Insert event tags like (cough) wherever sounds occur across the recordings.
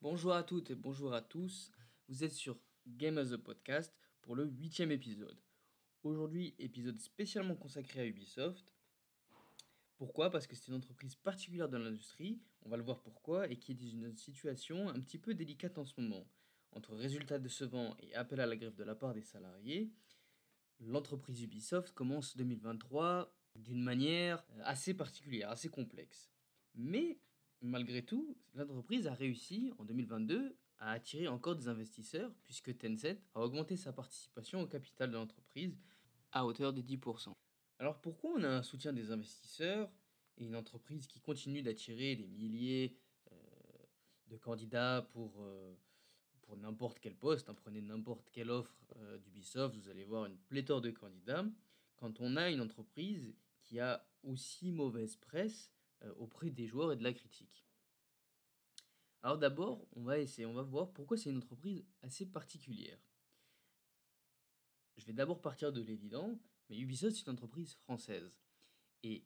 Bonjour à toutes et bonjour à tous. Vous êtes sur Game as a Podcast pour le huitième épisode. Aujourd'hui, épisode spécialement consacré à Ubisoft. Pourquoi? Parce que c'est une entreprise particulière dans l'industrie, on va le voir pourquoi, et qui est dans une situation un petit peu délicate en ce moment. Entre résultats décevants et appel à la grève de la part des salariés, l'entreprise Ubisoft commence 2023 d'une manière assez particulière, assez complexe. Mais malgré tout, l'entreprise a réussi en 2022 à attirer encore des investisseurs puisque Tencent a augmenté sa participation au capital de l'entreprise à hauteur de 10%. Alors pourquoi on a un soutien des investisseurs et une entreprise qui continue d'attirer des milliers euh, de candidats pour, euh, pour n'importe quel poste, hein, prenez n'importe quelle offre euh, d'Ubisoft, vous allez voir une pléthore de candidats, quand on a une entreprise qui a aussi mauvaise presse auprès des joueurs et de la critique. Alors d'abord, on va essayer, on va voir pourquoi c'est une entreprise assez particulière. Je vais d'abord partir de l'évident, mais Ubisoft c'est une entreprise française. Et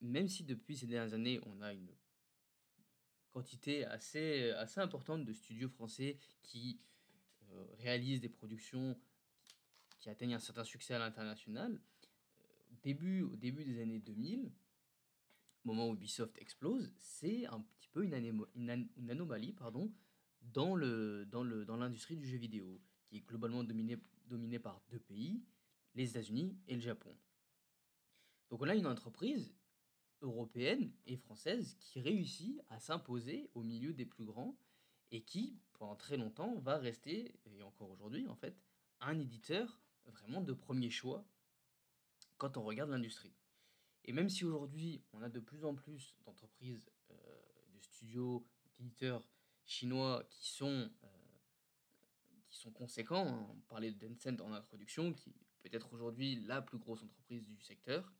même si depuis ces dernières années, on a une quantité assez, assez importante de studios français qui euh, réalisent des productions qui atteignent un certain succès à l'international, euh, début, au début des années 2000, moment où Ubisoft explose, c'est un petit peu une, anomalie pardon, dans, le, dans, le, dans l'industrie du jeu vidéo, qui est globalement dominée, dominée par deux pays, les États-Unis et le Japon. Donc on a une entreprise européenne et française qui réussit à s'imposer au milieu des plus grands et qui, pendant très longtemps, va rester, et encore aujourd'hui en fait, un éditeur vraiment de premier choix quand on regarde l'industrie. Et même si aujourd'hui, on a de plus en plus d'entreprises, euh, de studios, d'éditeurs chinois qui sont, euh, qui sont conséquents, hein. on parlait de Tencent en introduction, qui est peut-être aujourd'hui la plus grosse entreprise du secteur,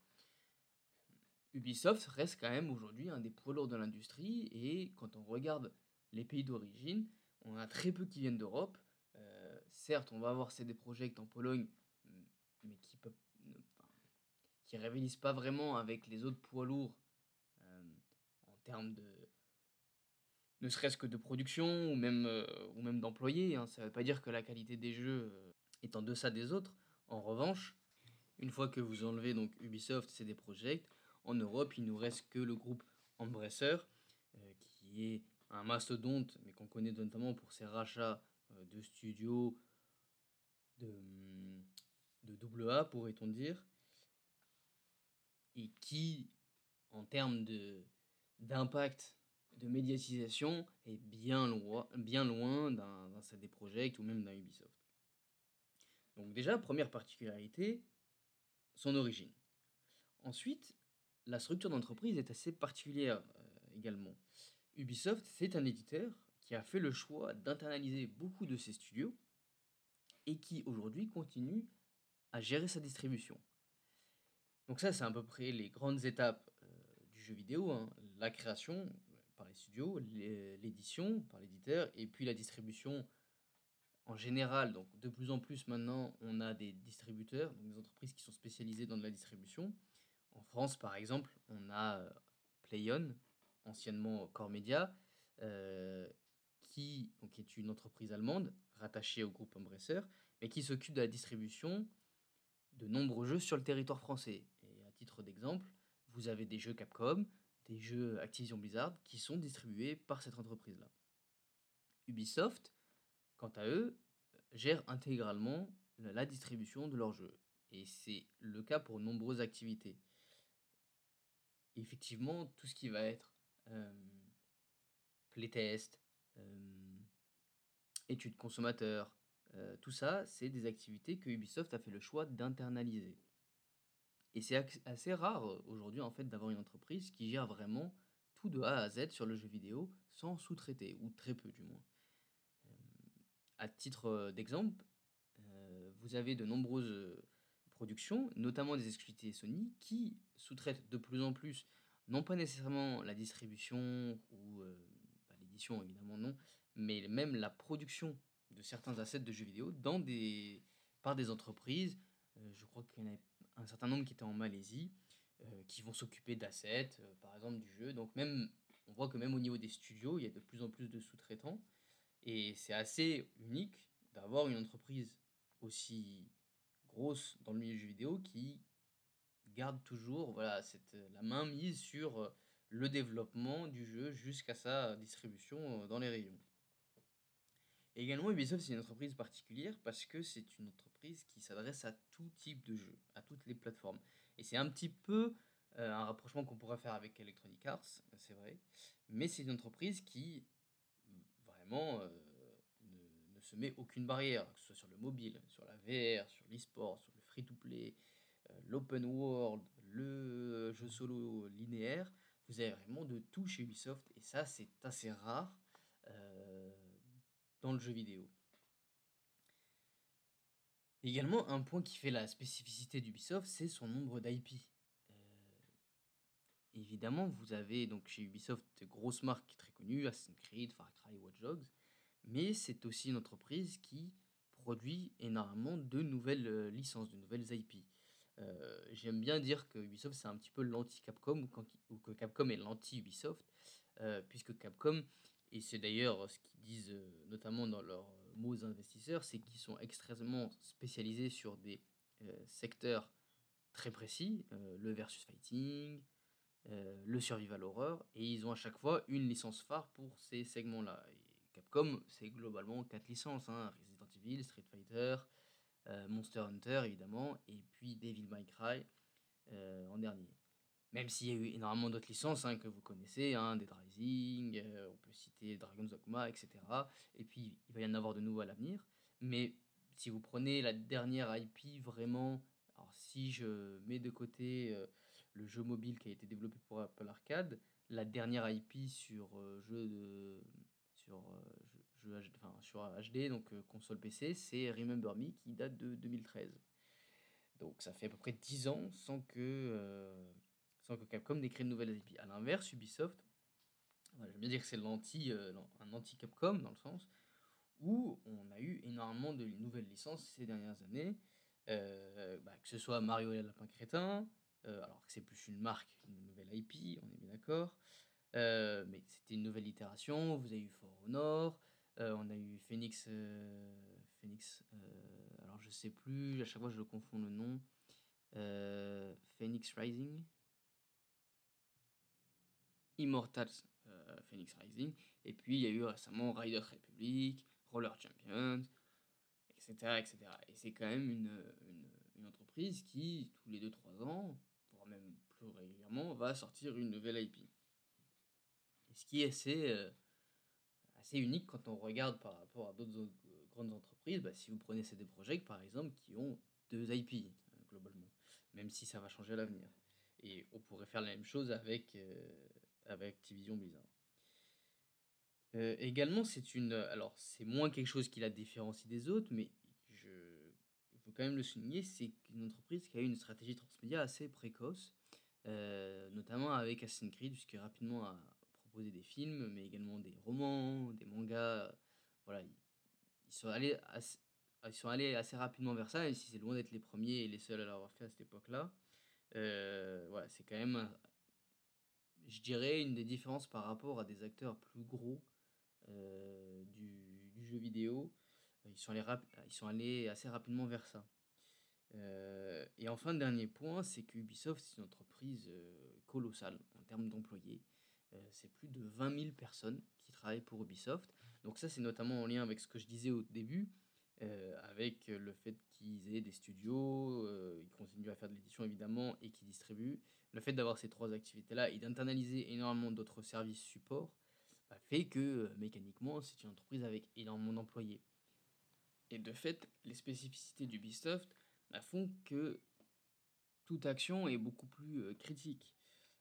Ubisoft reste quand même aujourd'hui un des poids lourds de l'industrie, et quand on regarde les pays d'origine, on a très peu qui viennent d'Europe. Euh, certes, on va avoir CD Projekt en Pologne, mais qui peuvent qui rivalisent pas vraiment avec les autres poids lourds euh, en termes de ne serait-ce que de production ou même, euh, ou même d'employés. Hein. Ça ne veut pas dire que la qualité des jeux euh, est en deçà des autres. En revanche, une fois que vous enlevez donc Ubisoft, CD Projekt, en Europe, il nous reste que le groupe Embracer, qui est un mastodonte, mais qu'on connaît notamment pour ses rachats de studios de, de AA, pourrait-on dire, et qui, en termes d'impact de médiatisation, est bien loin, bien loin d'un, d'un CD Projekt ou même d'un Ubisoft. Donc déjà, première particularité, son origine. Ensuite, la structure d'entreprise est assez particulière euh, également. Ubisoft, c'est un éditeur qui a fait le choix d'internaliser beaucoup de ses studios et qui aujourd'hui continue à gérer sa distribution. Donc ça, c'est à peu près les grandes étapes euh, du jeu vidéo. Hein. La création par les studios, l'édition par l'éditeur, et puis la distribution en général. Donc de plus en plus maintenant, on a des distributeurs, donc des entreprises qui sont spécialisées dans de la distribution. En France, par exemple, on a euh, Playon, anciennement Core Media, euh, qui est une entreprise allemande rattachée au groupe Embracer, mais qui s'occupe de la distribution de nombreux jeux sur le territoire français titre d'exemple, vous avez des jeux Capcom, des jeux Activision Blizzard qui sont distribués par cette entreprise-là. Ubisoft, quant à eux, gère intégralement la distribution de leurs jeux. Et c'est le cas pour nombreuses activités. effectivement, tout ce qui va être euh, playtest, euh, études consommateurs, euh, tout ça, c'est des activités que Ubisoft a fait le choix d'internaliser. Et c'est assez rare euh, aujourd'hui en fait d'avoir une entreprise qui gère vraiment tout de A à Z sur le jeu vidéo sans sous-traiter, ou très peu du moins. Euh, à titre euh, d'exemple, vous avez de nombreuses productions, notamment des exclusivités Sony, qui sous-traitent de plus en plus, non pas nécessairement la distribution ou bah, l'édition évidemment non, mais même la production de certains assets de jeux vidéo dans des, par des entreprises. je crois qu'il y en a un certain nombre qui étaient en Malaisie, euh, qui vont s'occuper d'assets, euh, par exemple du jeu. Donc même, on voit que même au niveau des studios, il y a de plus en plus de sous-traitants. Et c'est assez unique d'avoir une entreprise aussi grosse dans le milieu du jeu vidéo qui garde toujours voilà, cette, la main mise sur le développement du jeu jusqu'à sa distribution dans les rayons. Également, Ubisoft, c'est une entreprise particulière parce que c'est une entreprise qui s'adresse à tout type de jeu, à toutes les plateformes. Et c'est un petit peu euh, un rapprochement qu'on pourrait faire avec Electronic Arts, c'est vrai. Mais c'est une entreprise qui, vraiment, euh, ne, se met aucune barrière, que ce soit sur le mobile, sur la VR, sur l'e-sport, sur le free-to-play, euh, l'open world, le jeu solo linéaire. Vous avez vraiment de tout chez Ubisoft et ça, c'est assez rare dans le jeu vidéo. Également, un point qui fait la spécificité d'Ubisoft, c'est son nombre d'IP. Évidemment, vous avez donc chez Ubisoft de grosses marques très connues, Assassin's Creed, Far Cry, Watch Dogs, mais c'est aussi une entreprise qui produit énormément de nouvelles euh, licences, de nouvelles IP. Euh, j'aime bien dire que Ubisoft c'est un petit peu l'anti-Capcom ou, que Capcom est l'anti-Ubisoft, euh, puisque Capcom, et c'est d'ailleurs ce qu'ils disent notamment dans leurs mots investisseurs, c'est qu'ils sont extrêmement spécialisés sur des secteurs très précis, le versus fighting, euh, le survival horror, et ils ont à chaque fois une licence phare pour ces segments-là. Capcom, c'est globalement quatre licences hein, Resident Evil, Street Fighter, euh, Monster Hunter évidemment, et puis Devil May Cry euh, en dernier. Même s'il y a eu énormément d'autres licences hein, que vous connaissez, hein, Dead Rising, on peut citer Dragon's Dogma, etc. Et puis il va y en avoir de nouveaux à l'avenir. Mais si vous prenez la dernière IP vraiment, alors si je mets de côté le jeu mobile qui a été développé pour Apple Arcade, la dernière IP sur euh, jeu sur euh, jeu, enfin, sur HD donc euh, console PC, c'est Remember Me qui date de 2013. Donc ça fait à peu près 10 ans sans que que Capcom n'ait créé de nouvelles IP. À l'inverse, Ubisoft, j'aime bien dire que c'est l'anti un anti Capcom dans le sens où on a eu énormément de nouvelles licences ces dernières années. Bah, que ce soit Mario et le Lapin Crétin, euh, alors que c'est plus une marque, une nouvelle IP, on est bien d'accord. Euh, mais c'était une nouvelle itération. Vous avez eu For Honor, euh, on a eu Phoenix. Phoenix alors je sais plus, à chaque fois je confonds le nom. Phoenix Rising. Immortals Phoenix Rising. Et puis il y a eu récemment Riders Republic, Roller Champions, etc. etc. Et c'est quand même une, entreprise qui, tous les 2-3 ans, même plus régulièrement, va sortir une nouvelle IP. Ce qui est assez, euh, assez unique quand on regarde par rapport à d'autres grandes entreprises, bah, si vous prenez CD Projekt par exemple, qui ont deux IP euh, globalement, même si ça va changer à l'avenir. Et on pourrait faire la même chose avec, euh, avec Activision Blizzard. également, c'est une. Alors, c'est moins quelque chose qui la différencie des autres, mais quand même le souligner, c'est une entreprise qui a eu une stratégie transmédia assez précoce, euh, notamment avec Assassin's Creed, puisque rapidement a proposé des films, mais également des romans, des mangas. Voilà, ils sont allés assez, ils sont allés assez rapidement vers ça, et si c'est loin d'être les premiers et les seuls à l'avoir fait à cette époque-là. Euh, voilà, c'est quand même, je dirais, une des différences par rapport à des acteurs plus gros euh, du, jeu vidéo ils sont allés, ils sont allés assez rapidement vers ça. Euh, et enfin, dernier point, c'est que Ubisoft, c'est une entreprise euh, colossale en termes d'employés. Euh, c'est plus de 20 000 personnes qui travaillent pour Ubisoft. Donc ça, c'est notamment en lien avec ce que je disais au début, avec le fait qu'ils aient des studios, ils continuent à faire de l'édition évidemment, et qui distribuent. Le fait d'avoir ces trois activités-là et d'internaliser énormément d'autres services support bah, fait que mécaniquement, c'est une entreprise avec énormément d'employés. Et de fait, les spécificités d'Ubisoft bah, font que toute action est beaucoup plus euh, critique.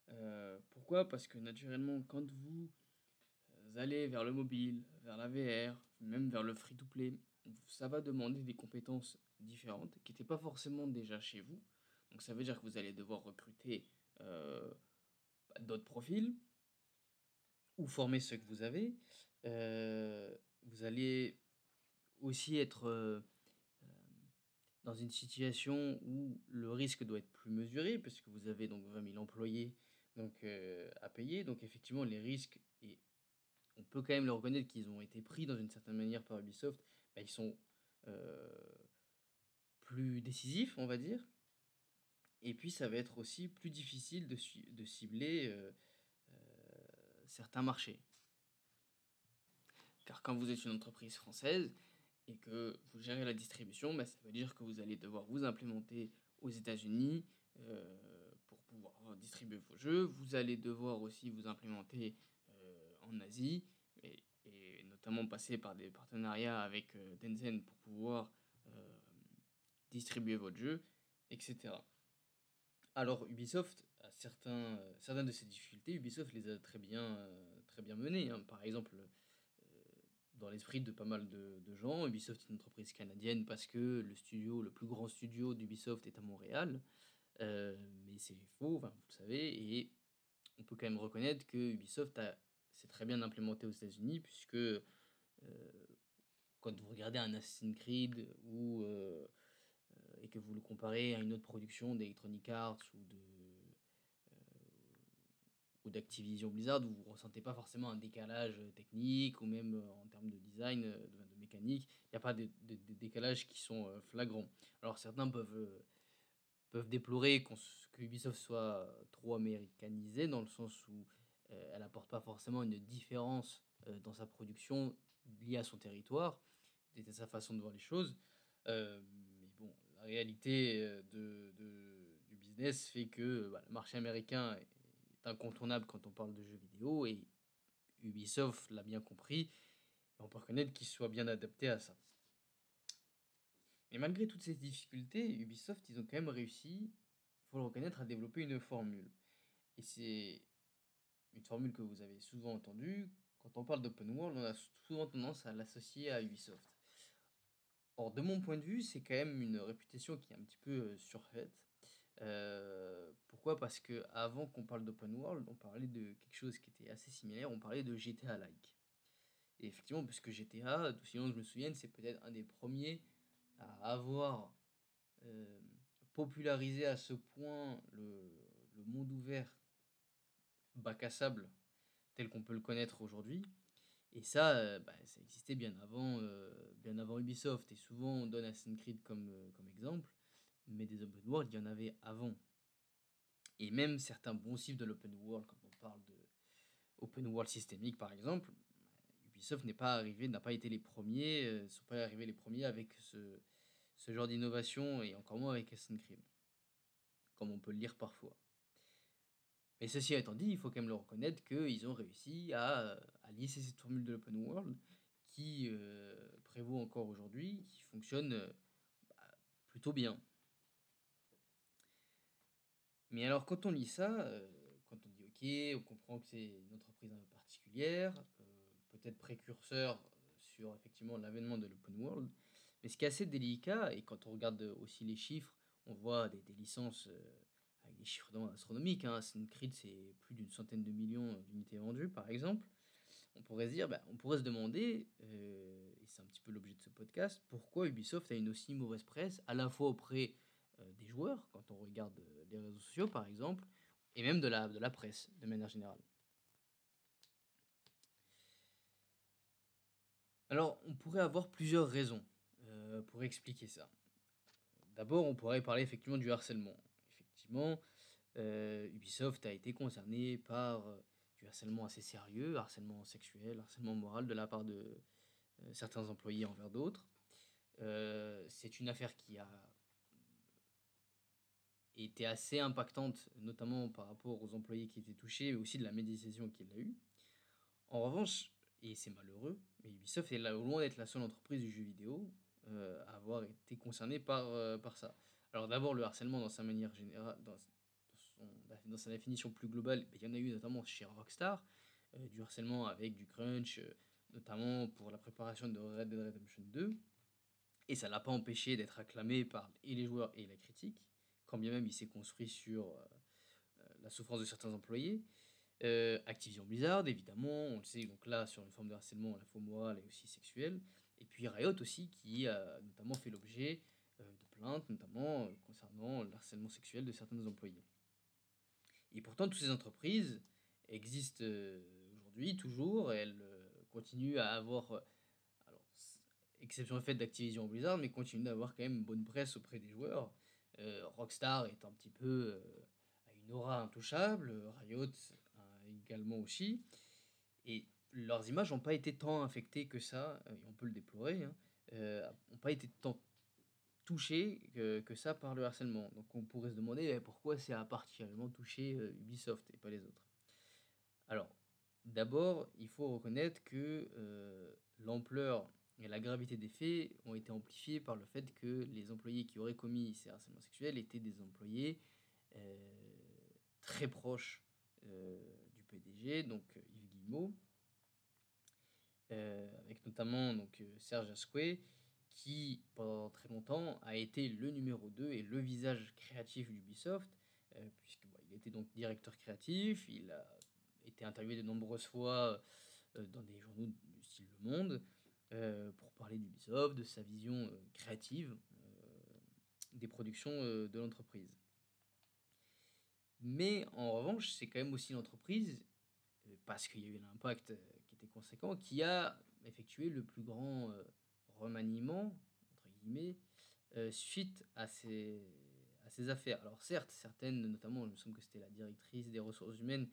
Euh, pourquoi? Parce que naturellement, quand vous euh, allez vers le mobile, vers la VR, même vers le free-to-play, ça va demander des compétences différentes qui n'étaient pas forcément déjà chez vous. Donc ça veut dire que vous allez devoir recruter bah, d'autres profils ou former ceux que vous avez. vous allez aussi être euh, euh, dans une situation où le risque doit être plus mesuré, parce que vous avez donc 20 000 employés donc, euh, à payer. Donc effectivement, les risques on peut quand même le reconnaître qu'ils ont été pris dans une certaine manière par Ubisoft, bah, ils sont plus décisifs, on va dire. Et puis ça va être aussi plus difficile de, de cibler certains marchés. Car quand vous êtes une entreprise française et que vous gérez la distribution, bah, ça veut dire que vous allez devoir vous implémenter aux États-Unis euh, pour pouvoir distribuer vos jeux. Vous allez devoir aussi vous implémenter euh, en Asie notamment passer par des partenariats avec euh, Tencent pour pouvoir distribuer votre jeu, etc. Alors Ubisoft a certains, certaines de ces difficultés, Ubisoft les a très bien, très bien menées. Hein. Par exemple, dans l'esprit de pas mal de, gens. Ubisoft est une entreprise canadienne parce que le studio, le plus grand studio d'Ubisoft est à Montréal. Euh, mais c'est faux, vous le savez, et on peut quand même reconnaître que Ubisoft s'est très bien implémenté aux États-Unis, puisque euh, quand vous regardez un Assassin's Creed ou, euh, et que vous le comparez à une autre production d'Electronic Arts ou de d'Activision Blizzard, vous ne ressentez pas forcément un décalage technique ou même euh, en termes de design, euh, de, mécanique. Il n'y a pas de, décalages qui sont euh, flagrants. Alors certains peuvent, peuvent déplorer que Ubisoft soit trop américanisé dans le sens où elle n'apporte pas forcément une différence dans sa production liée à son territoire, à sa façon de voir les choses. mais bon, la réalité du business fait que bah, le marché américain incontournable quand on parle de jeux vidéo et Ubisoft l'a bien compris et on peut reconnaître qu'il soit bien adapté à ça. Mais malgré toutes ces difficultés, Ubisoft, ils ont quand même réussi, il faut le reconnaître, à développer une formule. Et c'est une formule que vous avez souvent entendue. Quand on parle d'open world, on a souvent tendance à l'associer à Ubisoft. Or, de mon point de vue, c'est quand même une réputation qui est un petit peu euh, surfaite. Euh, pourquoi? Parce que avant qu'on parle d'open world, on parlait de quelque chose qui était assez similaire, on parlait de GTA-like. Et effectivement, puisque GTA, tout sinon je me souviens, c'est peut-être un des premiers à avoir euh, popularisé à ce point le monde ouvert bac à sable tel qu'on peut le connaître aujourd'hui. Et ça, euh, bah, ça existait bien avant, bien avant Ubisoft. Et souvent, on donne Assassin's Creed comme, comme exemple mais des open world, il y en avait avant. Et même certains bons cibles de l'open world, quand on parle de open world systémique par exemple, Ubisoft n'est pas arrivé, n'a pas été les premiers, ne euh, sont pas arrivés les premiers avec ce, ce genre d'innovation et encore moins avec Assassin's Creed, comme on peut le lire parfois. Mais ceci étant dit, il faut quand même le reconnaître qu'ils ont réussi à, à, lisser cette formule de l'open world qui euh, prévaut encore aujourd'hui, qui fonctionne euh, bah, plutôt bien. Mais alors, quand on lit ça, euh, quand on dit OK, on comprend que c'est une entreprise un peu particulière, euh, peut-être précurseur sur effectivement l'avènement de l'open world. Mais ce qui est assez délicat, et quand on regarde aussi les chiffres, on voit des, licences euh, des chiffres astronomiques. Hein. C'est plus d'une centaine de millions d'unités vendues, par exemple. On pourrait se dire, bah, on pourrait se demander, et c'est un petit peu l'objet de ce podcast, pourquoi Ubisoft a une aussi mauvaise presse, à la fois auprès euh, des joueurs, quand on regarde euh, les réseaux sociaux par exemple, et même de la, presse de manière générale. Alors, on pourrait avoir plusieurs raisons euh, pour expliquer ça. D'abord, on pourrait parler effectivement du harcèlement. Effectivement, Ubisoft a été concerné par du harcèlement assez sérieux, harcèlement sexuel, harcèlement moral de la part de certains employés envers d'autres. c'est une affaire qui a était assez impactante, notamment par rapport aux employés qui étaient touchés, mais aussi de la médiation qu'il a eue. En revanche, et c'est malheureux, mais Ubisoft est loin d'être la seule entreprise du jeu vidéo euh, à avoir été concernée par, euh, par ça. Alors d'abord, le harcèlement dans sa manière générale, dans, sa définition plus globale, ben, il y en a eu notamment chez Rockstar, euh, du harcèlement avec du crunch, notamment pour la préparation de Red Dead Redemption 2. Et ça l'a pas empêché d'être acclamé par et les joueurs et la critique quand bien même il s'est construit sur euh, euh, la souffrance de certains employés. Euh, Activision Blizzard, évidemment, on le sait, donc là, sur une forme de harcèlement à la fois moral et aussi sexuel. Et puis Riot aussi, qui a notamment fait l'objet notamment concernant le harcèlement sexuel de certains employés. Et pourtant, toutes ces entreprises existent aujourd'hui, toujours, elles continue à avoir, alors, exception faite d'Activision Blizzard, mais continue d'avoir quand même bonne presse auprès des joueurs. Rockstar est un petit peu à une aura intouchable, Riot également aussi, et leurs images n'ont pas été tant infectées que ça, et on peut le déplorer, hein, n'ont pas été tant touché que, ça par le harcèlement. Donc on pourrait se demander eh, pourquoi c'est à particulièrement touché euh, Ubisoft et pas les autres? Alors, d'abord, il faut reconnaître que euh, l'ampleur et la gravité des faits ont été amplifiés par le fait que les employés qui auraient commis ces harcèlements sexuels étaient des employés euh, très proches du PDG, donc Yves Guillemot, avec notamment donc, Serge Asquet, qui pendant très longtemps a été le numéro 2 et le visage créatif d'Ubisoft, euh, puisqu'il était donc directeur créatif, il a été interviewé de nombreuses fois euh, dans des journaux du style Le Monde euh, pour parler d'Ubisoft, de sa vision créative des productions de l'entreprise. Mais en revanche, c'est quand même aussi l'entreprise, parce qu'il y a eu un impact qui était conséquent, qui a effectué le plus grand remaniement, entre guillemets, euh, suite à ces, affaires. Alors certes, certaines, notamment, il me semble que c'était la directrice des ressources humaines,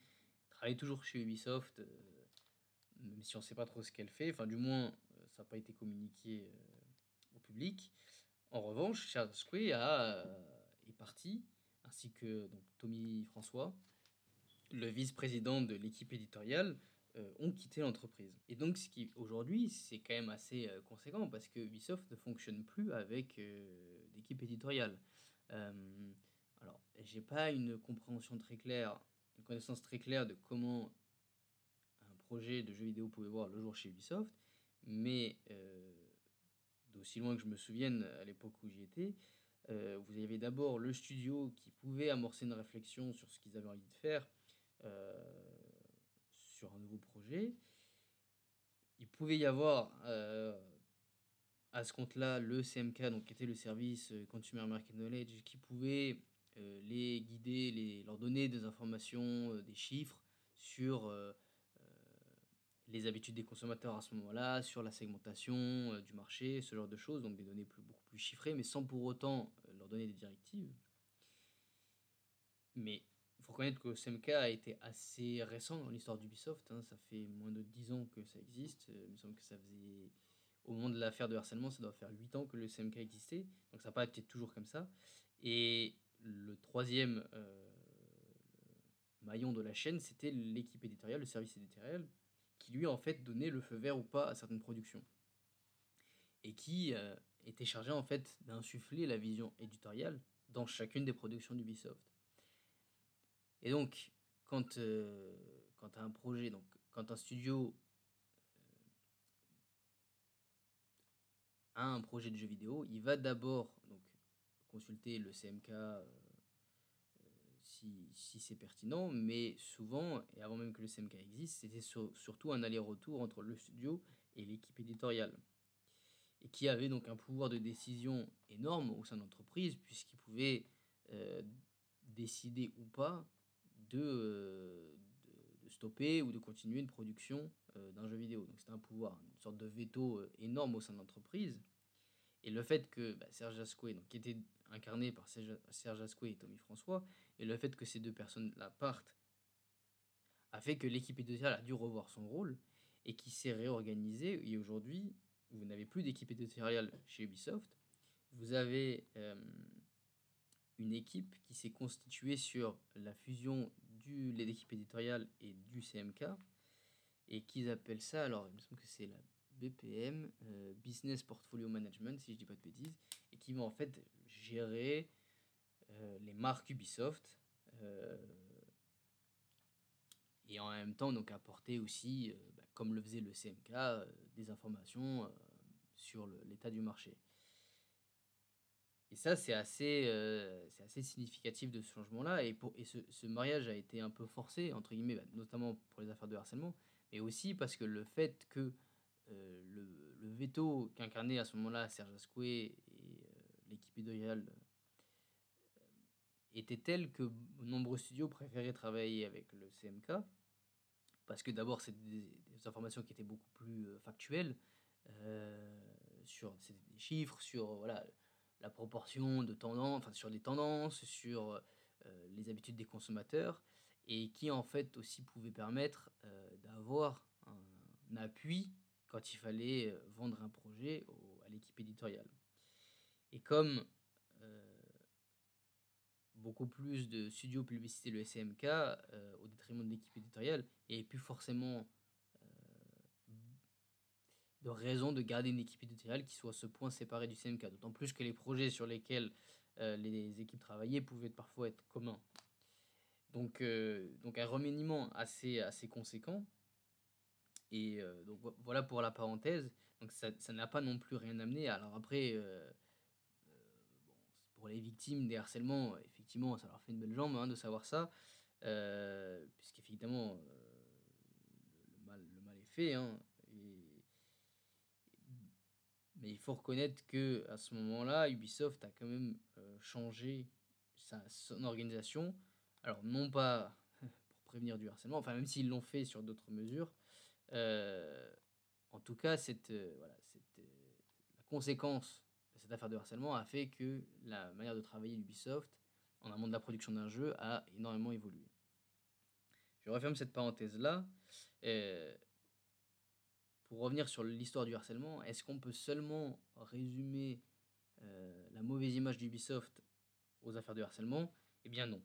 travaille toujours chez Ubisoft, euh, même si on ne sait pas trop ce qu'elle fait, enfin du moins, euh, ça n'a pas été communiqué au public. En revanche, Charles Squay est parti, ainsi que donc, Tommy François, le vice-président de l'équipe éditoriale, euh, ont quitté l'entreprise. Et donc, ce qui aujourd'hui, c'est quand même assez euh, conséquent parce que Ubisoft ne fonctionne plus avec euh, d'équipe éditoriale. alors, j'ai pas une compréhension très claire, une connaissance très claire de comment un projet de jeu vidéo pouvait voir le jour chez Ubisoft, mais d'aussi loin que je me souvienne à l'époque où j'y étais, vous avez d'abord le studio qui pouvait amorcer une réflexion sur ce qu'ils avaient envie de faire sur un nouveau projet. Il pouvait y avoir euh, à ce compte-là le CMK, donc qui était le service euh, Consumer Market Knowledge, qui pouvait euh, les guider, les, leur donner des informations, des chiffres sur les habitudes des consommateurs à ce moment-là, sur la segmentation du marché, ce genre de choses, donc des données plus, beaucoup plus chiffrées, mais sans pour autant leur donner des directives. Mais faut reconnaître que CMK a été assez récent dans l'histoire d'Ubisoft. Hein. Ça fait moins de 10 ans que ça existe. Euh, il me semble que ça faisait. Au moment de l'affaire de harcèlement, ça doit faire 8 ans que le CMK existait. Donc ça n'a pas été toujours comme ça. Et le troisième euh, maillon de la chaîne, c'était l'équipe éditoriale, le service éditorial, qui lui en fait donnait le feu vert ou pas à certaines productions. Et qui euh, était chargé en fait d'insuffler la vision éditoriale dans chacune des productions d'Ubisoft. Et donc, quand, euh, un projet, donc quand un studio euh, a un projet de jeu vidéo, il va d'abord donc consulter le CMK euh, si c'est pertinent, mais souvent, et avant même que le CMK existe, c'était surtout un aller-retour entre le studio et l'équipe éditoriale. Et qui avait donc un pouvoir de décision énorme au sein de l'entreprise, puisqu'il pouvait décider ou pas de, de, stopper ou de continuer une production euh, d'un jeu vidéo. Donc c'était un pouvoir, une sorte de veto euh, énorme au sein de l'entreprise. Et le fait que bah, Serge Asquet, donc, qui était incarné par Serge Asquet et Tommy François, et le fait que ces deux personnes-là partent, a fait que l'équipe éditoriale a dû revoir son rôle et qui s'est réorganisée. Et aujourd'hui, vous n'avez plus d'équipe éditoriale chez Ubisoft. Vous avez euh, une équipe qui s'est constituée sur la fusion de l'équipe éditoriale et du CMK et qu'ils appellent ça, alors il me semble que c'est la BPM, euh, Business Portfolio Management, si je dis pas de bêtises, et qui vont en fait gérer euh, les marques Ubisoft euh, et en même temps donc apporter aussi, bah, comme le faisait le CMK, des informations sur l'état du marché. Et ça, c'est assez, euh, assez significatif de ce changement-là. Et, pour, et ce, ce, mariage a été un peu forcé, entre guillemets, bah, notamment pour les affaires de harcèlement, mais aussi parce que le fait que euh, le, le, veto qu'incarnait à ce moment-là Serge Asquet et euh, l'équipe idéale était tel que nombreux studios préféraient travailler avec le CMK parce que d'abord, c'est des, informations qui étaient beaucoup plus factuelles, sur des chiffres, sur voilà, la proportion de tendances, enfin sur les tendances, sur les habitudes des consommateurs, et qui en fait aussi pouvaient permettre d'avoir un appui quand il fallait vendre un projet à l'équipe éditoriale. Et comme beaucoup plus de studios publicité le SMK euh, au détriment de l'équipe éditoriale et plus forcément euh, de raison de garder une équipe éditoriale qui soit à ce point séparée du CMK. D'autant plus que les projets sur lesquels euh, les équipes travaillaient pouvaient parfois être communs. Donc, donc un remaniement assez, assez conséquent. Et donc voilà pour la parenthèse. Donc ça n'a pas non plus rien amené. Alors après, pour les victimes des harcèlements, effectivement, ça leur fait une belle jambe hein, de savoir ça, euh, puisqu'effectivement, euh, le, mal, le mal est fait. Hein, il faut reconnaître que à ce moment-là, Ubisoft a quand même euh, changé sa, son organisation. Alors, non pas (laughs) pour prévenir du harcèlement, enfin, même s'ils l'ont fait sur d'autres mesures, en tout cas, cette, voilà, cette, la conséquence cette affaire de harcèlement a fait que la manière de travailler d'Ubisoft en amont de la production d'un jeu a énormément évolué. Je referme cette parenthèse-là. Euh, pour revenir sur l'histoire du harcèlement, est-ce qu'on peut seulement résumer euh, la mauvaise image d'Ubisoft aux affaires de harcèlement? Eh bien non.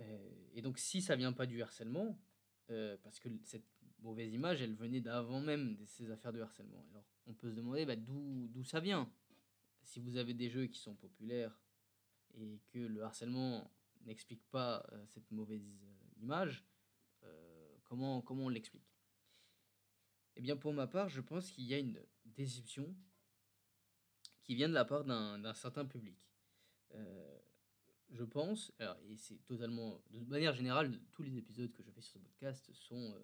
Euh, et donc si ça vient pas du harcèlement, parce que cette mauvaise image, elle venait d'avant même ces affaires de harcèlement. Alors on peut se demander bah, d'où ça vient? Si vous avez des jeux qui sont populaires et que le harcèlement n'explique pas euh, cette mauvaise euh, image, euh, comment on l'explique? Eh bien pour ma part, je pense qu'il y a une déception qui vient de la part d'un certain public. je pense, et c'est totalement, de manière générale, tous les épisodes que je fais sur ce podcast sont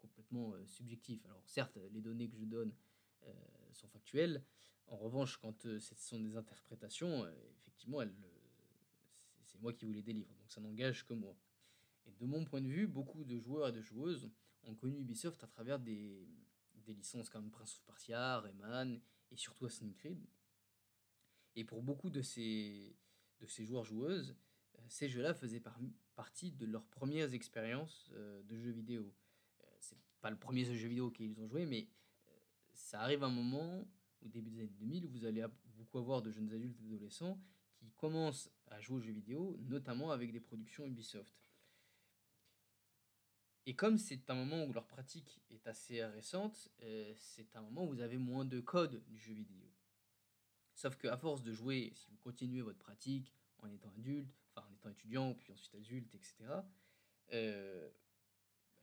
complètement subjectifs. Alors certes, les données que je donne euh, sont factuelles. En revanche, quand euh, ce sont des interprétations, euh, effectivement, c'est moi qui vous les délivre, donc ça n'engage que moi. De mon point de vue, beaucoup de joueurs et de joueuses ont connu Ubisoft à travers des, licences comme Prince of Persia, Rayman et surtout Assassin's Creed. Et pour beaucoup de ces, joueurs-joueuses, ces jeux-là faisaient partie de leurs premières expériences de jeux vidéo. c'est pas le premier jeu vidéo qu'ils ont joué, mais ça arrive un moment, au début des années 2000, où vous allez beaucoup avoir de jeunes adultes et adolescents qui commencent à jouer aux jeux vidéo, notamment avec des productions Ubisoft. Et comme c'est un moment où leur pratique est assez récente, euh, c'est un moment où vous avez moins de code du jeu vidéo. Sauf qu'à force de jouer, si vous continuez votre pratique en étant adulte, enfin en étant étudiant, puis ensuite adulte, etc., euh,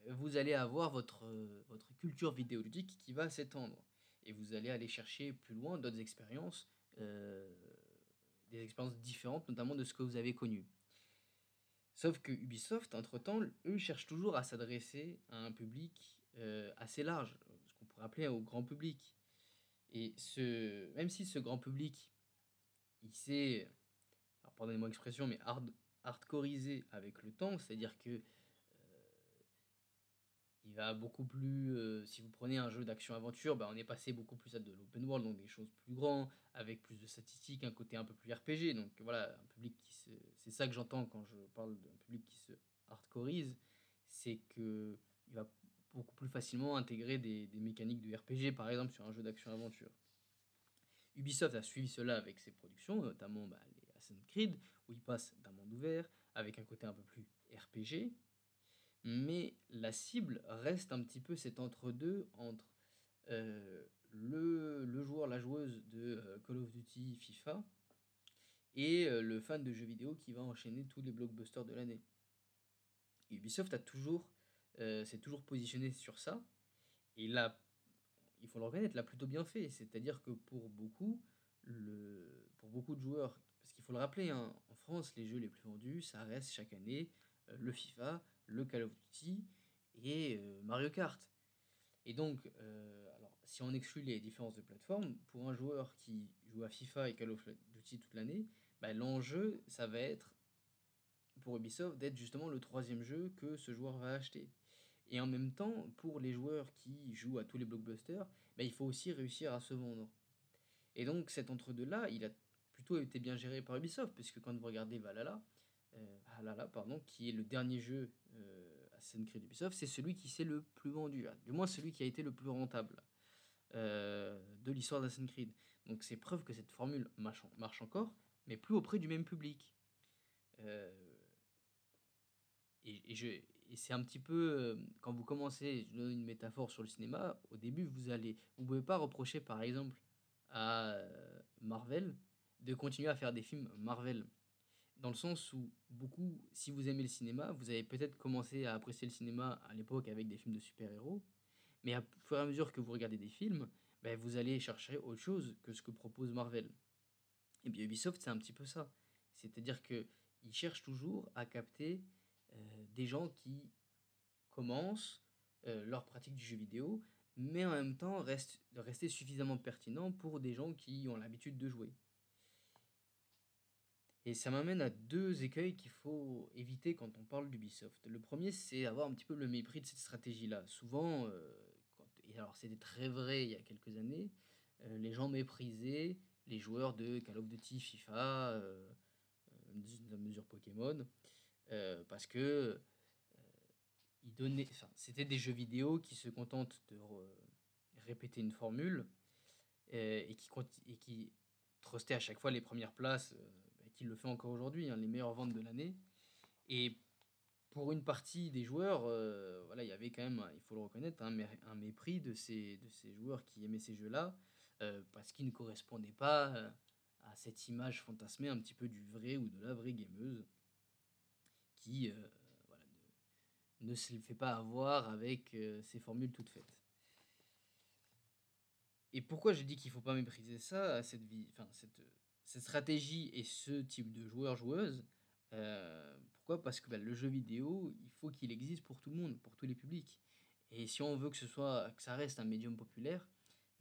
vous allez avoir votre, votre culture vidéoludique qui va s'étendre et vous allez aller chercher plus loin d'autres expériences, euh, des expériences différentes, notamment de ce que vous avez connu. Sauf que Ubisoft, entre-temps, eux cherchent toujours à s'adresser à un public euh, assez large, ce qu'on pourrait appeler au grand public. Et ce, même si ce grand public, il s'est, pardonnez-moi l'expression, mais hard, hardcoreisé avec le temps, c'est-à-dire que il va beaucoup plus. Euh, si vous prenez un jeu d'action-aventure, bah, on est passé beaucoup plus à de l'open world, donc des choses plus grandes, avec plus de statistiques, un côté un peu plus RPG. Donc voilà, un public qui se. C'est ça que j'entends quand je parle d'un public qui se hardcoreise, c'est que il va beaucoup plus facilement intégrer des, des, mécaniques de RPG, par exemple, sur un jeu d'action-aventure. Ubisoft a suivi cela avec ses productions, notamment bah, les Assassin's Creed, où il passe d'un monde ouvert avec un côté un peu plus RPG, mais la cible reste un petit peu cet entre-deux entre euh, le, le, joueur, la joueuse de euh, Call of Duty, FIFA, et euh, le fan de jeux vidéo qui va enchaîner tous les blockbusters de l'année. Ubisoft a toujours, s'est toujours positionné sur ça, et là, il faut le reconnaître, l'a plutôt bien fait. C'est-à-dire que pour beaucoup, le, pour beaucoup de joueurs, parce qu'il faut le rappeler, hein, en France, les jeux les plus vendus, ça reste chaque année le FIFA, le Call of Duty et euh, Mario Kart. Et donc, euh, alors, si on exclut les différences de plateforme, pour un joueur qui joue à FIFA et Call of Duty toute l'année, bah, l'enjeu, ça va être pour Ubisoft d'être justement le troisième jeu que ce joueur va acheter. Et en même temps, pour les joueurs qui jouent à tous les blockbusters, bah, il faut aussi réussir à se vendre. Et donc cet entre-deux-là, il a plutôt été bien géré par Ubisoft, puisque quand vous regardez Valhalla, euh, Valhalla pardon, qui est le dernier jeu euh, Assassin's Creed Ubisoft, c'est celui qui s'est le plus vendu, du moins celui qui a été le plus rentable euh, de l'histoire d'Assassin's Creed. Donc c'est preuve que cette formule marche, encore, mais plus auprès du même public. Et, c'est un petit peu quand vous commencez, je donne une métaphore sur le cinéma, au début vous allez, vous pouvez pas reprocher par exemple à Marvel de continuer à faire des films Marvel dans le sens où beaucoup, si vous aimez le cinéma, vous avez peut-être commencé à apprécier le cinéma à l'époque avec des films de super-héros, mais à fur et à mesure que vous regardez des films, ben, vous allez chercher autre chose que ce que propose Marvel. Et bien Ubisoft, c'est un petit peu ça. C'est-à-dire qu'ils cherchent toujours à capter euh, des gens qui commencent euh, leur pratique du jeu vidéo, mais en même temps reste, rester suffisamment pertinent pour des gens qui ont l'habitude de jouer. Et ça m'amène à deux écueils qu'il faut éviter quand on parle d'Ubisoft. Le premier, c'est avoir un petit peu le mépris de cette stratégie-là. Souvent, euh, et alors c'était très vrai il y a quelques années, euh, les gens méprisaient les joueurs de Call of Duty, FIFA, euh, dans mesure Pokémon, euh, parce que euh, ils c'était des jeux vidéo qui se contentent de répéter une formule euh, et qui, et à chaque fois les premières places qui le fait encore aujourd'hui, hein, les meilleures ventes de l'année. Et pour une partie des joueurs, euh, voilà, il y avait quand même, il faut le reconnaître, un, mépris de ces, de ces joueurs qui aimaient ces jeux-là, euh, parce qu'ils ne correspondaient pas euh, à cette image fantasmée un petit peu du vrai ou de la vraie gameuse, qui voilà, ne, se fait pas avoir avec ces formules toutes faites. Et pourquoi je dis qu'il ne faut pas mépriser ça, cette vie, enfin cette cette stratégie et ce type de joueur-joueuse. Euh, pourquoi? Parce que bah, le jeu vidéo, il faut qu'il existe pour tout le monde, pour tous les publics. Et si on veut que ce soit, que ça reste un médium populaire,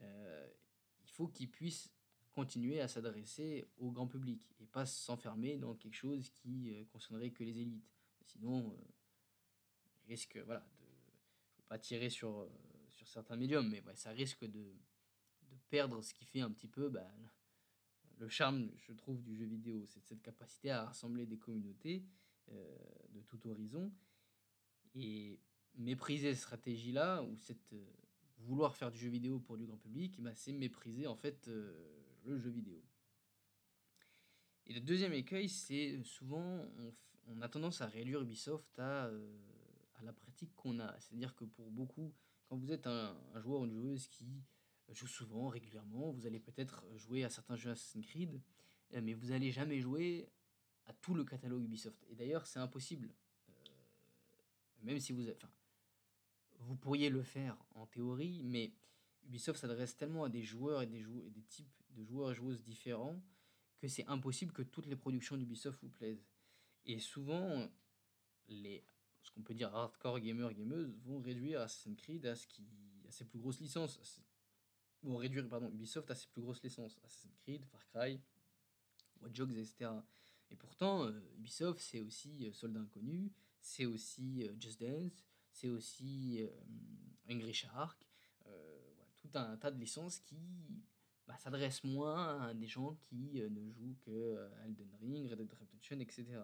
euh, il faut qu'il puisse continuer à s'adresser au grand public et pas s'enfermer dans quelque chose qui euh, concernerait que les élites. Sinon, euh, risque, voilà, de, je veux pas tirer sur, sur certains médiums, mais ouais, ça risque de, de perdre ce qui fait un petit peu bah, le charme, je trouve, du jeu vidéo. C'est cette capacité à rassembler des communautés euh, de tout horizon. Et mépriser cette stratégie-là, ou cette, euh, vouloir faire du jeu vidéo pour du grand public, bah, c'est mépriser en fait euh, le jeu vidéo. Et le deuxième écueil, c'est souvent, on, a tendance à réduire Ubisoft à, à la pratique qu'on a. C'est-à-dire que pour beaucoup, quand vous êtes un joueur ou une joueuse qui joue souvent, régulièrement. Vous allez peut-être jouer à certains jeux Assassin's Creed, euh, mais vous n'allez jamais jouer à tout le catalogue Ubisoft. Et d'ailleurs, c'est impossible. Euh, même si vous... Enfin, vous pourriez le faire en théorie, mais Ubisoft s'adresse tellement à des joueurs et des, jou des types de joueurs et joueuses différents que c'est impossible que toutes les productions d'Ubisoft vous plaisent. Et souvent, les, ce qu'on peut dire hardcore gamers, gameuses, vont réduire Assassin's Creed à, ce qui, à ses plus grosses licences, vont réduire pardon, Ubisoft à ses plus grosses licences, Assassin's Creed, Far Cry, Watch Dogs, etc. Et pourtant, euh, Ubisoft, c'est aussi euh, Soldat Inconnu, c'est aussi euh, Just Dance, c'est aussi euh, Angry Shark, tout un tas de licences qui bah, s'adressent moins à des gens qui ne jouent que Elden Ring, Red Dead Redemption, etc.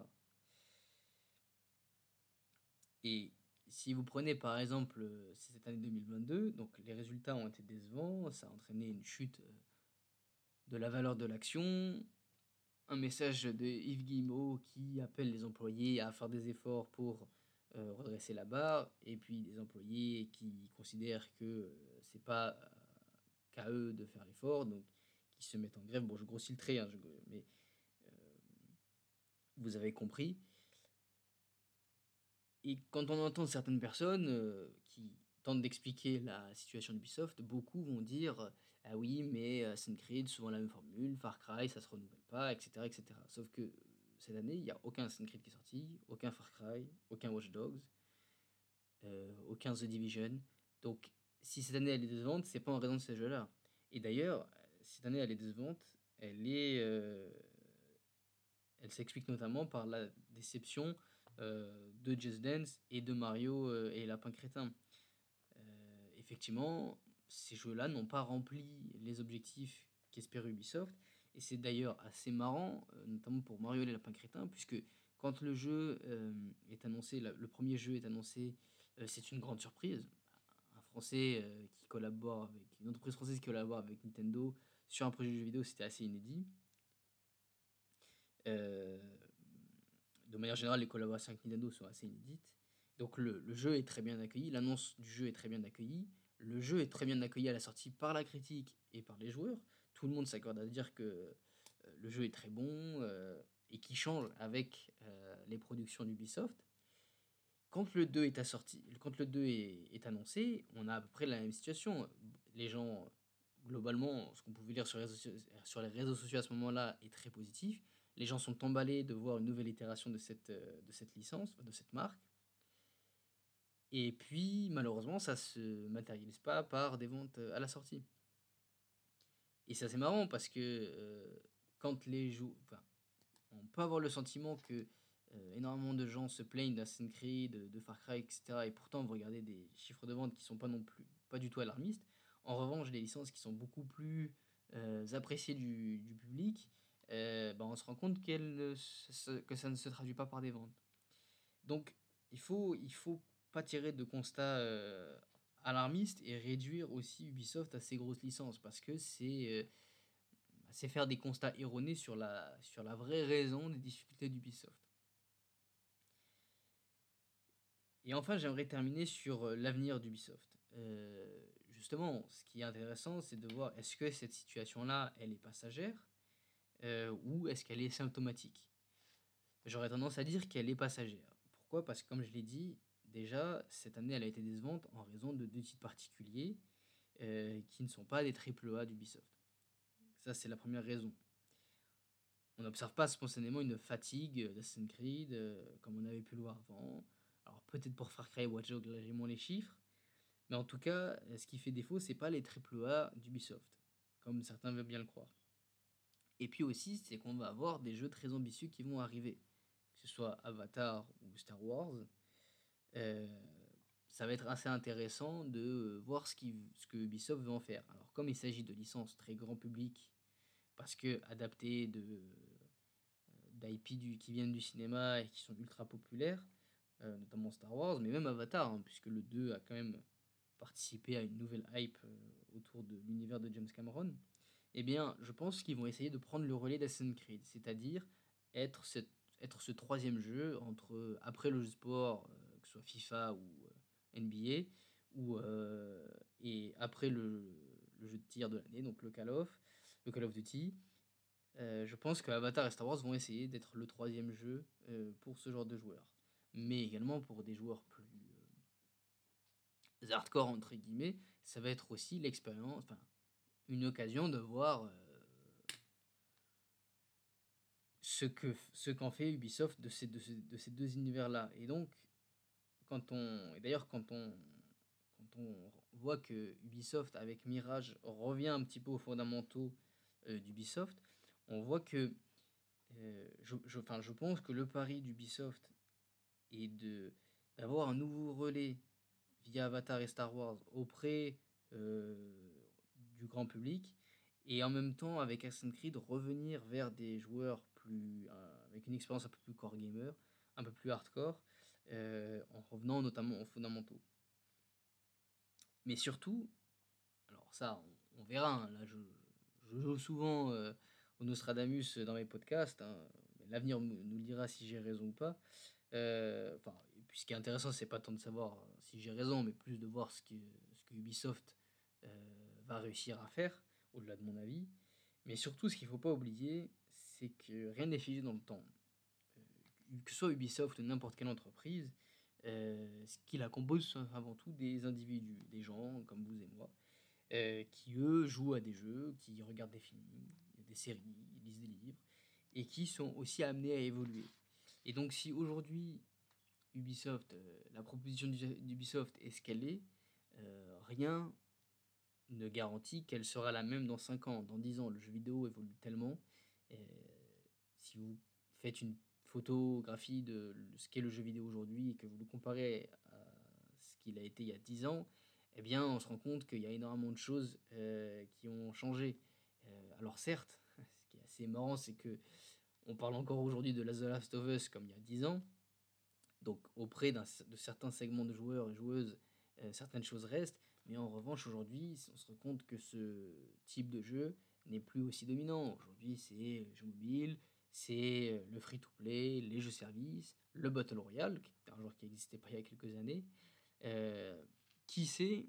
Et si vous prenez par exemple euh, cette année 2022, donc les résultats ont été décevants, ça a entraîné une chute euh, de la valeur de l'action, un message de Yves Guillemot qui appelle les employés à faire des efforts pour euh, redresser la barre, et puis des employés qui considèrent que euh, c'est pas qu'à eux de faire l'effort, donc qui se mettent en grève. Bon, je grossis le trait, hein, mais vous avez compris. Et quand on entend certaines personnes euh, qui tentent d'expliquer la situation d'Ubisoft, beaucoup vont dire Ah oui, mais Assassin's Creed, souvent la même formule, Far Cry, ça se renouvelle pas, etc. etc. Sauf que cette année, il n'y a aucun Assassin's Creed qui est sorti, aucun Far Cry, aucun Watch Dogs, euh, aucun The Division. Donc, si cette année elle est décevante, c'est pas en raison de ces jeux-là. Et d'ailleurs, cette année elle est décevante, elle est, euh, Elle s'explique notamment par la déception de Just Dance et de Mario et Lapin Crétin. effectivement, ces jeux-là n'ont pas rempli les objectifs qu'espère Ubisoft. Et c'est d'ailleurs assez marrant, notamment pour Mario et les Lapins Crétins, puisque quand le jeu est annoncé, le premier jeu est annoncé, c'est une grande surprise. Un Français qui collabore avec une entreprise française qui collabore avec Nintendo sur un projet de jeu vidéo, c'était assez inédit. De manière générale, les collaborations avec Nintendo sont assez inédites. Donc le, jeu est très bien accueilli, l'annonce du jeu est très bien accueillie. Le jeu est très bien accueilli à la sortie par la critique et par les joueurs. Tout le monde s'accorde à dire que euh, le jeu est très bon euh, et qui change avec euh, les productions d'Ubisoft. Quand le 2 est quand le 2 est, annoncé, on a à peu près la même situation. Les gens, globalement, ce qu'on pouvait lire sur les réseaux sociaux à ce moment-là est très positif. Les gens sont emballés de voir une nouvelle itération de cette, de cette licence, de cette marque. Et puis, malheureusement, ça se matérialise pas par des ventes à la sortie. Et c'est assez marrant parce que euh, quand les joueurs. On peut avoir le sentiment que euh, énormément de gens se plaignent d'Assassin's Creed, de, Far Cry, etc. Et pourtant, vous regardez des chiffres de vente qui sont pas non plus. pas du tout alarmistes. En revanche, des licences qui sont beaucoup plus euh, appréciées du public, ben, on se rend compte que ça ne se traduit pas par des ventes. Donc, il faut, il faut pas tirer de constats euh, alarmistes et réduire aussi Ubisoft à ses grosses licences parce que c'est euh, c'est faire des constats erronés sur la, sur la vraie raison des difficultés d'Ubisoft. Et enfin, j'aimerais terminer sur euh, l'avenir d'Ubisoft. justement, ce qui est intéressant, c'est de voir est-ce que cette situation-là, elle est passagère? Ou est-ce qu'elle est symptomatique? J'aurais tendance à dire qu'elle est passagère. Pourquoi? Parce que comme je l'ai dit, Déjà, cette année, elle a été décevante en raison de deux titres particuliers euh, qui ne sont pas des triple A d'Ubisoft. Ça, c'est la première raison. On n'observe pas spontanément une fatigue d'Assassin's Creed euh, comme on avait pu le voir avant. Alors peut-être pour Far Cry Watch Dogs, j'ai moins les chiffres. Mais en tout cas, ce qui fait défaut, c'est pas les triple A d'Ubisoft, comme certains veulent bien le croire. Et puis aussi, c'est qu'on va avoir des jeux très ambitieux qui vont arriver, que ce soit Avatar ou Star Wars. Euh, ça va être assez intéressant de voir ce, que Ubisoft veut en faire. Alors comme il s'agit de licences très grand public, parce que adaptées euh, d'IP qui viennent du cinéma et qui sont ultra populaires, euh, notamment Star Wars, mais même Avatar, hein, puisque le 2 a quand même participé à une nouvelle hype autour de l'univers de James Cameron, eh bien, je pense qu'ils vont essayer de prendre le relais d'Assassin's Creed, c'est-à-dire être, être ce troisième jeu entre après le sport, que ce soit FIFA ou euh, NBA, ou, euh, et après le, jeu de tir de l'année, donc le Call of, le Call of Duty. Euh, je pense que Avatar et Star Wars vont essayer d'être le troisième jeu pour ce genre de joueurs. Mais également pour des joueurs plus hardcore, entre guillemets, ça va être aussi l'expérience, une occasion de voir ce que ce qu'en fait Ubisoft de ces, de ces, de ces deux univers-là. Et donc, quand on, et d'ailleurs, quand on, quand on voit que Ubisoft avec Mirage revient un petit peu aux fondamentaux euh, d'Ubisoft, on voit que euh, je, je, enfin, je pense que le pari d'Ubisoft est de d'avoir un nouveau relais via Avatar et Star Wars auprès euh, grand public et en même temps avec Assassin's Creed revenir vers des joueurs plus avec une expérience un peu plus core gamer, un peu plus hardcore euh, en revenant notamment aux fondamentaux. Mais surtout, alors ça, on, verra, hein, là je, joue souvent euh, au Nostradamus dans mes podcasts, hein, l'avenir nous le dira si j'ai raison ou pas. Euh, enfin, puis ce qui est intéressant, c'est pas tant de savoir si j'ai raison, mais plus de voir ce que, ce que Ubisoft va réussir à faire, au-delà de mon avis. Mais surtout, ce qu'il ne faut pas oublier, c'est que rien n'est figé dans le temps que ce soit Ubisoft ou n'importe quelle entreprise, euh, ce qui la compose sont avant tout des individus, des gens comme vous et moi, euh, qui eux jouent à des jeux, qui regardent des films, des séries, lisent des livres, et qui sont aussi amenés à évoluer. Et donc si aujourd'hui Ubisoft, euh, la proposition d'Ubisoft est ce qu'elle est, rien ne garantit qu'elle sera la même dans 5 ans, dans 10 ans. Le jeu vidéo évolue tellement. si vous faites une photographie de ce qu'est le jeu vidéo aujourd'hui et que vous le comparez à ce qu'il a été il y a 10 ans, eh bien, on se rend compte qu'il y a énormément de choses euh, qui ont changé. Euh, alors certes, (laughs) ce qui est assez marrant, c'est que on parle encore aujourd'hui de The Last of Us comme il y a 10 ans. Donc auprès de certains segments de joueurs et joueuses, euh, certaines choses restent. Mais en revanche, aujourd'hui, on se rend compte que ce type de jeu n'est plus aussi dominant. Aujourd'hui, c'est le jeu mobile, c'est le free-to-play, les jeux services, le Battle Royale, qui est un genre qui n'existait pas il y a quelques années. qui sait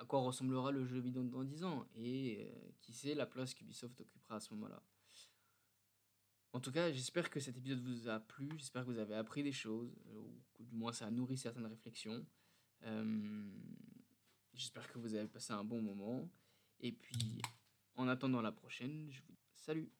à quoi ressemblera le jeu vidéo dans 10 ans? Et euh, qui sait la place qu'Ubisoft occupera à ce moment-là? En tout cas, j'espère que cet épisode vous a plu, j'espère que vous avez appris des choses, ou du moins ça a nourri certaines réflexions. Euh, j'espère que vous avez passé un bon moment. Et puis, en attendant la prochaine, je vous dis salut